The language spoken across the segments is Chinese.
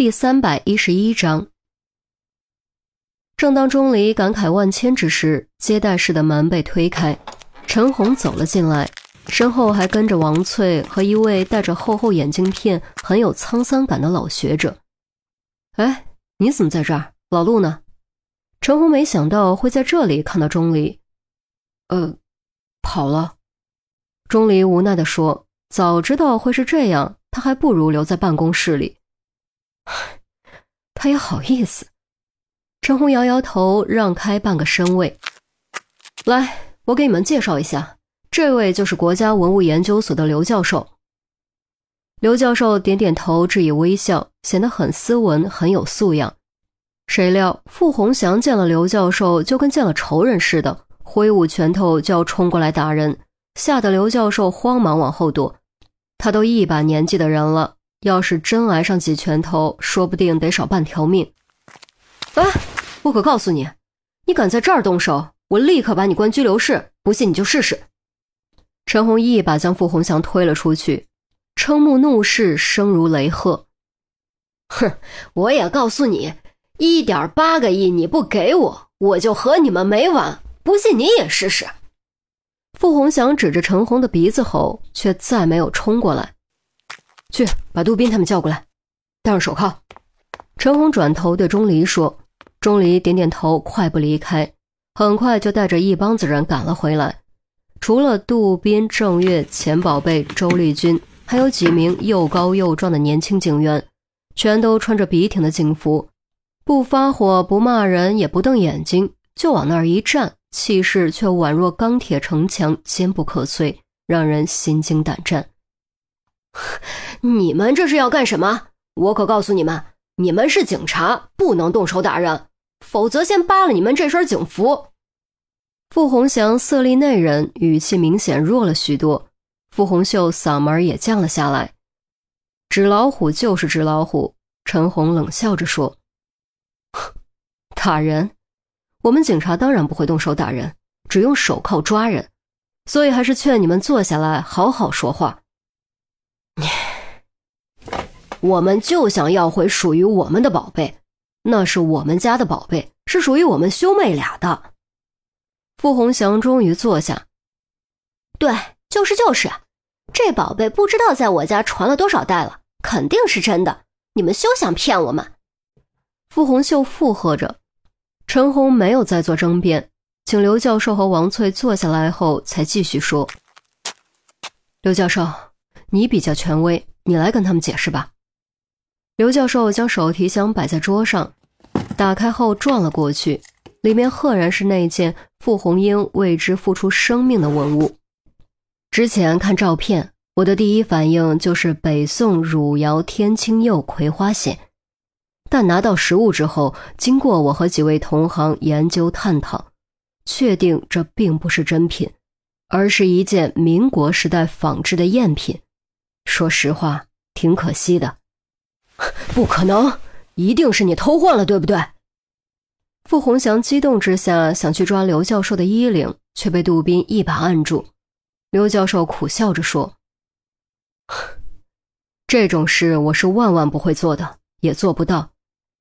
第三百一十一章。正当钟离感慨万千之时，接待室的门被推开，陈红走了进来，身后还跟着王翠和一位戴着厚厚眼镜片、很有沧桑感的老学者。哎，你怎么在这儿？老陆呢？陈红没想到会在这里看到钟离，呃，跑了。钟离无奈地说：“早知道会是这样，他还不如留在办公室里。” 他也好意思。陈红摇摇头，让开半个身位。来，我给你们介绍一下，这位就是国家文物研究所的刘教授。刘教授点点头，致以微笑，显得很斯文，很有素养。谁料傅红祥见了刘教授，就跟见了仇人似的，挥舞拳头就要冲过来打人，吓得刘教授慌忙往后躲。他都一把年纪的人了。要是真挨上几拳头，说不定得少半条命。哎，我可告诉你，你敢在这儿动手，我立刻把你关拘留室。不信你就试试。陈红一把将傅红祥推了出去，瞠目怒视，声如雷鹤：“哼，我也告诉你，一点八个亿你不给我，我就和你们没完。不信你也试试。”傅红祥指着陈红的鼻子吼，却再没有冲过来。去把杜宾他们叫过来，戴上手铐。陈红转头对钟离说：“钟离点点头，快步离开。很快就带着一帮子人赶了回来。除了杜宾、郑月、钱宝贝、周丽君，还有几名又高又壮的年轻警员，全都穿着笔挺的警服，不发火，不骂人，也不瞪眼睛，就往那儿一站，气势却宛若钢铁城墙，坚不可摧，让人心惊胆战。” 你们这是要干什么？我可告诉你们，你们是警察，不能动手打人，否则先扒了你们这身警服。傅红祥色厉内荏，语气明显弱了许多。傅红秀嗓门也降了下来：“纸老虎就是纸老虎。”陈红冷笑着说：“打人？我们警察当然不会动手打人，只用手铐抓人。所以还是劝你们坐下来，好好说话。”我们就想要回属于我们的宝贝，那是我们家的宝贝，是属于我们兄妹俩的。傅红祥终于坐下。对，就是就是，这宝贝不知道在我家传了多少代了，肯定是真的。你们休想骗我们！傅红秀附和着。陈红没有再做争辩，请刘教授和王翠坐下来后，才继续说：“刘教授，你比较权威，你来跟他们解释吧。”刘教授将手提箱摆在桌上，打开后转了过去，里面赫然是那件傅红英为之付出生命的文物。之前看照片，我的第一反应就是北宋汝窑天青釉葵花筅，但拿到实物之后，经过我和几位同行研究探讨，确定这并不是真品，而是一件民国时代仿制的赝品。说实话，挺可惜的。不可能，一定是你偷换了，对不对？傅红祥激动之下想去抓刘教授的衣领，却被杜宾一把按住。刘教授苦笑着说：“ 这种事我是万万不会做的，也做不到。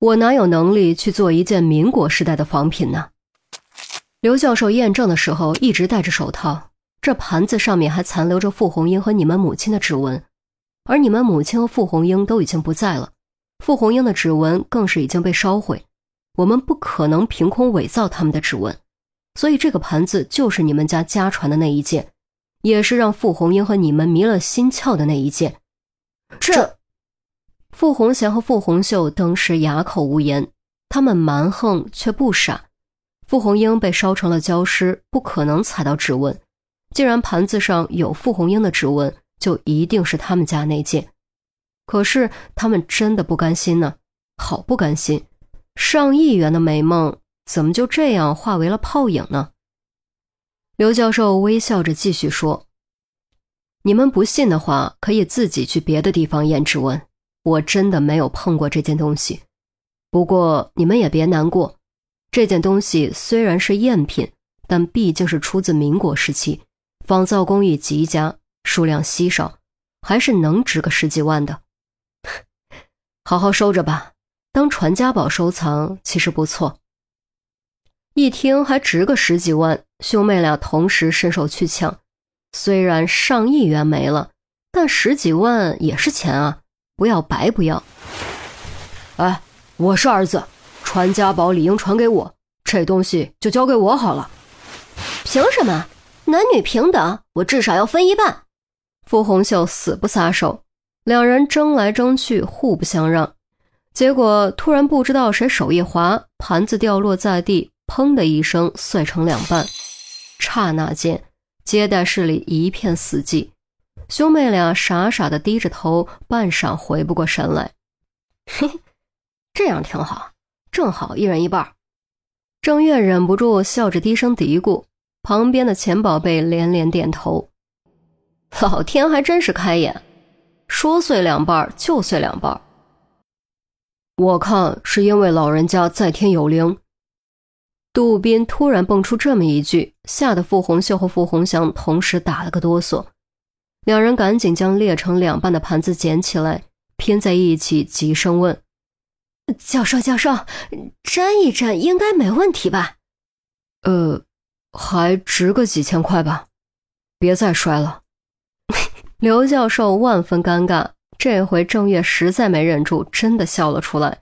我哪有能力去做一件民国时代的仿品呢？”刘教授验证的时候一直戴着手套，这盘子上面还残留着傅红英和你们母亲的指纹。而你们母亲和傅红英都已经不在了，傅红英的指纹更是已经被烧毁。我们不可能凭空伪造他们的指纹，所以这个盘子就是你们家家传的那一件，也是让傅红英和你们迷了心窍的那一件。这，傅红祥和傅红秀当时哑口无言，他们蛮横却不傻。傅红英被烧成了焦尸，不可能踩到指纹。既然盘子上有傅红英的指纹。就一定是他们家那件，可是他们真的不甘心呢，好不甘心！上亿元的美梦怎么就这样化为了泡影呢？刘教授微笑着继续说：“你们不信的话，可以自己去别的地方验指纹。我真的没有碰过这件东西。不过你们也别难过，这件东西虽然是赝品，但毕竟是出自民国时期，仿造工艺极佳。”数量稀少，还是能值个十几万的。好好收着吧，当传家宝收藏其实不错。一听还值个十几万，兄妹俩同时伸手去抢。虽然上亿元没了，但十几万也是钱啊，不要白不要。哎，我是儿子，传家宝理应传给我，这东西就交给我好了。凭什么？男女平等，我至少要分一半。傅红秀死不撒手，两人争来争去，互不相让。结果突然不知道谁手一滑，盘子掉落在地，砰的一声碎成两半。刹那间，接待室里一片死寂，兄妹俩傻傻的低着头，半晌回不过神来。嘿，这样挺好，正好一人一半。郑月忍不住笑着低声嘀咕。旁边的钱宝贝连连点头，老天还真是开眼，说碎两半就碎两半。我看是因为老人家在天有灵。杜斌突然蹦出这么一句，吓得傅红秀和傅红祥同时打了个哆嗦，两人赶紧将裂成两半的盘子捡起来，拼在一起，急声问：“教授，教授，粘一粘应该没问题吧？”“呃。”还值个几千块吧，别再摔了。刘教授万分尴尬，这回郑月实在没忍住，真的笑了出来。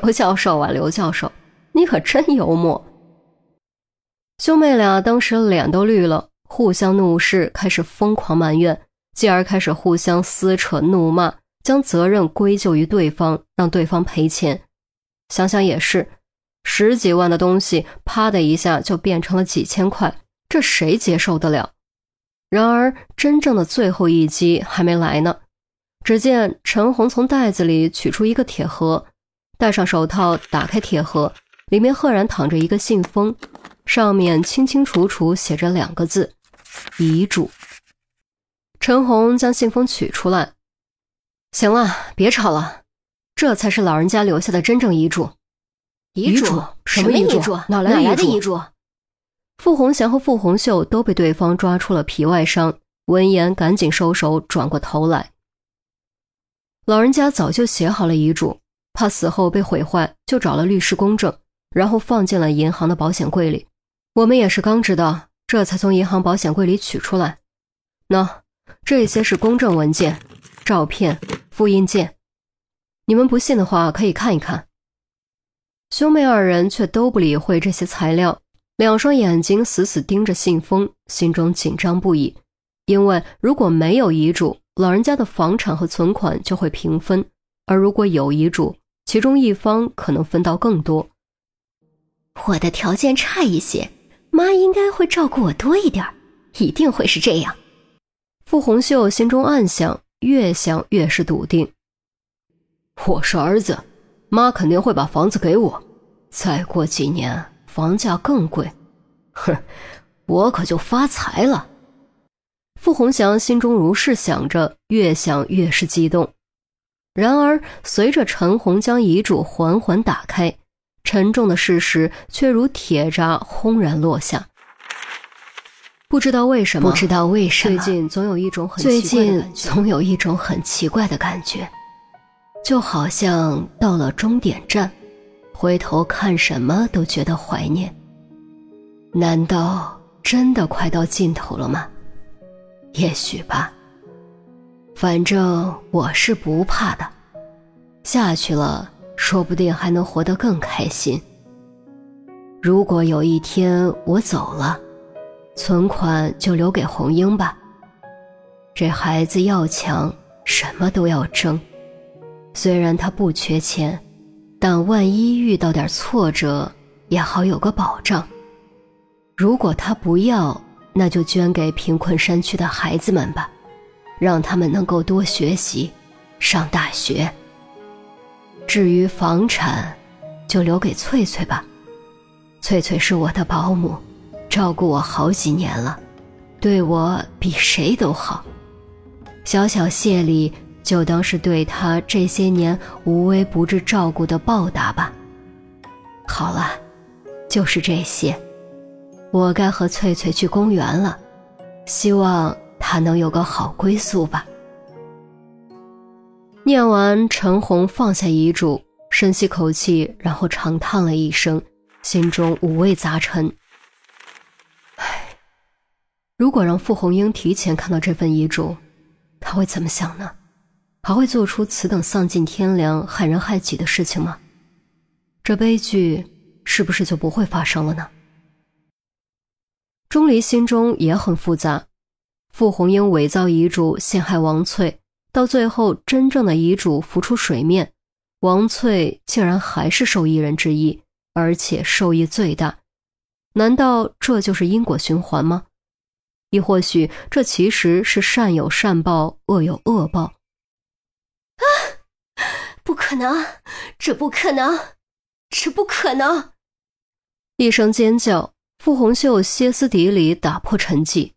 刘教授啊，刘教授，你可真幽默。兄妹俩当时脸都绿了，互相怒视，开始疯狂埋怨，继而开始互相撕扯、怒骂，将责任归咎于对方，让对方赔钱。想想也是。十几万的东西，啪的一下就变成了几千块，这谁接受得了？然而，真正的最后一击还没来呢。只见陈红从袋子里取出一个铁盒，戴上手套，打开铁盒，里面赫然躺着一个信封，上面清清楚楚写着两个字：遗嘱。陈红将信封取出来，行了，别吵了，这才是老人家留下的真正遗嘱。遗嘱？什么遗嘱？哪来的遗嘱？傅红祥和傅红秀都被对方抓出了皮外伤，闻言赶紧收手，转过头来。老人家早就写好了遗嘱，怕死后被毁坏，就找了律师公证，然后放进了银行的保险柜里。我们也是刚知道，这才从银行保险柜里取出来。喏，这些是公证文件、照片、复印件，你们不信的话，可以看一看。兄妹二人却都不理会这些材料，两双眼睛死死盯着信封，心中紧张不已。因为如果没有遗嘱，老人家的房产和存款就会平分；而如果有遗嘱，其中一方可能分到更多。我的条件差一些，妈应该会照顾我多一点，一定会是这样。傅红秀心中暗想，越想越是笃定。我是儿子。妈肯定会把房子给我，再过几年房价更贵，哼，我可就发财了。傅红祥心中如是想着，越想越是激动。然而，随着陈红将遗嘱缓缓打开，沉重的事实却如铁渣轰然落下。不知道为什么，不知道为什么，最近总有一种很最近总有一种很奇怪的感觉。就好像到了终点站，回头看什么都觉得怀念。难道真的快到尽头了吗？也许吧。反正我是不怕的，下去了说不定还能活得更开心。如果有一天我走了，存款就留给红英吧。这孩子要强，什么都要争。虽然他不缺钱，但万一遇到点挫折，也好有个保障。如果他不要，那就捐给贫困山区的孩子们吧，让他们能够多学习，上大学。至于房产，就留给翠翠吧。翠翠是我的保姆，照顾我好几年了，对我比谁都好。小小谢礼。就当是对他这些年无微不至照顾的报答吧。好了，就是这些。我该和翠翠去公园了，希望她能有个好归宿吧。念完，陈红放下遗嘱，深吸口气，然后长叹了一声，心中五味杂陈。唉，如果让傅红英提前看到这份遗嘱，他会怎么想呢？还会做出此等丧尽天良、害人害己的事情吗？这悲剧是不是就不会发生了呢？钟离心中也很复杂。傅红英伪造遗嘱陷害王翠，到最后真正的遗嘱浮出水面，王翠竟然还是受益人之一，而且受益最大。难道这就是因果循环吗？亦或许这其实是善有善报，恶有恶报？啊！不可能！这不可能！这不可能！一声尖叫，傅红秀歇斯底里打破沉寂。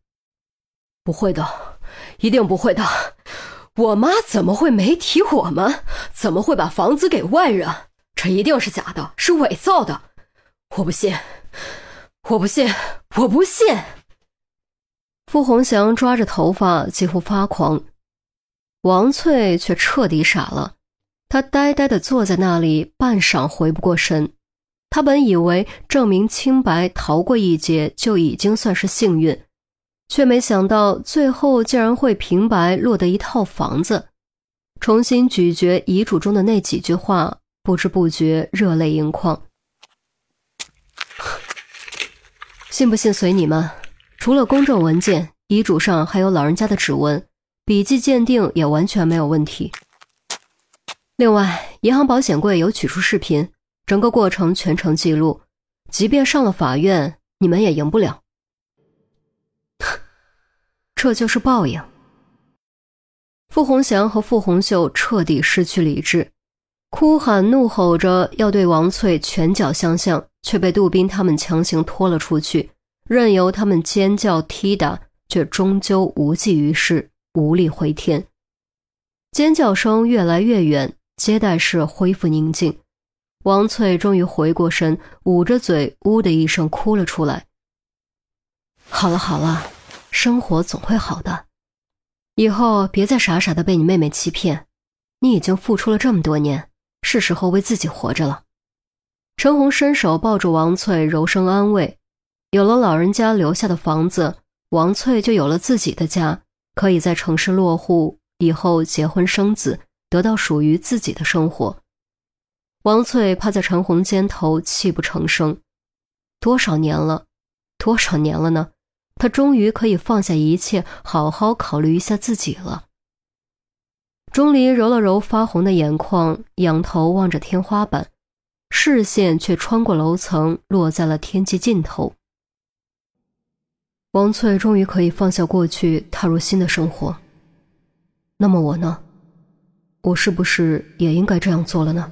不会的，一定不会的！我妈怎么会没提我们？怎么会把房子给外人？这一定是假的，是伪造的！我不信，我不信，我不信！傅红祥抓着头发，几乎发狂。王翠却彻底傻了，他呆呆的坐在那里，半晌回不过神。他本以为证明清白，逃过一劫就已经算是幸运。却没想到，最后竟然会平白落得一套房子。重新咀嚼遗嘱中的那几句话，不知不觉热泪盈眶。信不信随你们。除了公证文件，遗嘱上还有老人家的指纹，笔迹鉴定也完全没有问题。另外，银行保险柜有取出视频，整个过程全程记录。即便上了法院，你们也赢不了。这就是报应。傅红祥和傅红秀彻底失去理智，哭喊怒吼着要对王翠拳脚相向，却被杜宾他们强行拖了出去，任由他们尖叫踢打，却终究无济于事，无力回天。尖叫声越来越远，接待室恢复宁静。王翠终于回过神，捂着嘴，呜的一声哭了出来。好了好了。生活总会好的，以后别再傻傻的被你妹妹欺骗。你已经付出了这么多年，是时候为自己活着了。陈红伸手抱住王翠，柔声安慰：“有了老人家留下的房子，王翠就有了自己的家，可以在城市落户，以后结婚生子，得到属于自己的生活。”王翠趴在陈红肩头，泣不成声。多少年了，多少年了呢？他终于可以放下一切，好好考虑一下自己了。钟离揉了揉发红的眼眶，仰头望着天花板，视线却穿过楼层，落在了天际尽头。王翠终于可以放下过去，踏入新的生活。那么我呢？我是不是也应该这样做了呢？